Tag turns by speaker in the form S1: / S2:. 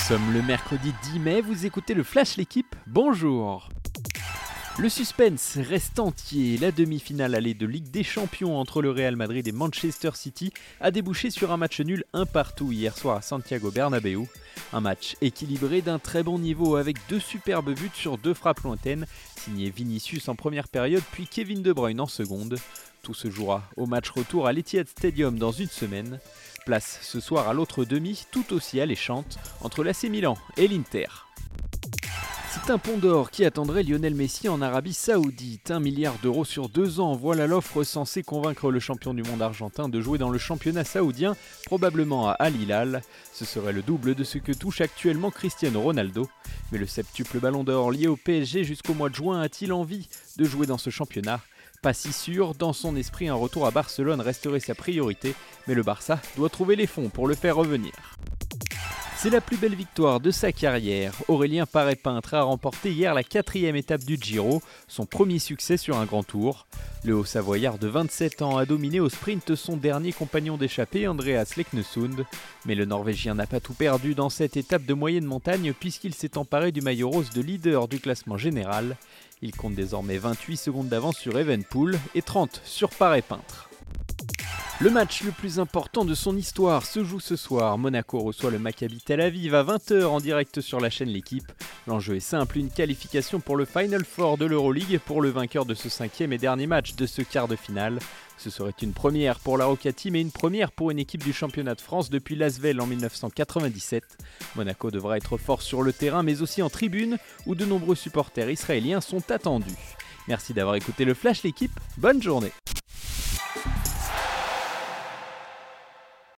S1: sommes le mercredi 10 mai, vous écoutez le Flash L'équipe, bonjour le suspense reste entier. La demi-finale allée de Ligue des Champions entre le Real Madrid et Manchester City a débouché sur un match nul un partout hier soir à Santiago Bernabéu. Un match équilibré d'un très bon niveau avec deux superbes buts sur deux frappes lointaines, signé Vinicius en première période puis Kevin De Bruyne en seconde. Tout se jouera au match retour à l'Etihad Stadium dans une semaine. Place ce soir à l'autre demi, tout aussi alléchante, entre l'AC Milan et l'Inter. C'est un pont d'or qui attendrait Lionel Messi en Arabie Saoudite. Un milliard d'euros sur deux ans, voilà l'offre censée convaincre le champion du monde argentin de jouer dans le championnat saoudien, probablement à Al Hilal. Ce serait le double de ce que touche actuellement Cristiano Ronaldo. Mais le septuple ballon d'or lié au PSG jusqu'au mois de juin a-t-il envie de jouer dans ce championnat? Pas si sûr, dans son esprit un retour à Barcelone resterait sa priorité, mais le Barça doit trouver les fonds pour le faire revenir. C'est la plus belle victoire de sa carrière. Aurélien Paré-Peintre a remporté hier la quatrième étape du Giro, son premier succès sur un grand tour. Le Haut-Savoyard de 27 ans a dominé au sprint son dernier compagnon d'échappée, Andreas Leknesund. Mais le Norvégien n'a pas tout perdu dans cette étape de moyenne montagne puisqu'il s'est emparé du maillot rose de leader du classement général. Il compte désormais 28 secondes d'avance sur Evenpool et 30 sur Paré-Peintre. Le match le plus important de son histoire se joue ce soir. Monaco reçoit le Maccabi Tel Aviv à 20h en direct sur la chaîne L'équipe. L'enjeu est simple, une qualification pour le Final Four de l'Euroleague pour le vainqueur de ce cinquième et dernier match de ce quart de finale. Ce serait une première pour la Roca Team et une première pour une équipe du championnat de France depuis Lasvel en 1997. Monaco devra être fort sur le terrain mais aussi en tribune où de nombreux supporters israéliens sont attendus. Merci d'avoir écouté le Flash l'équipe, bonne journée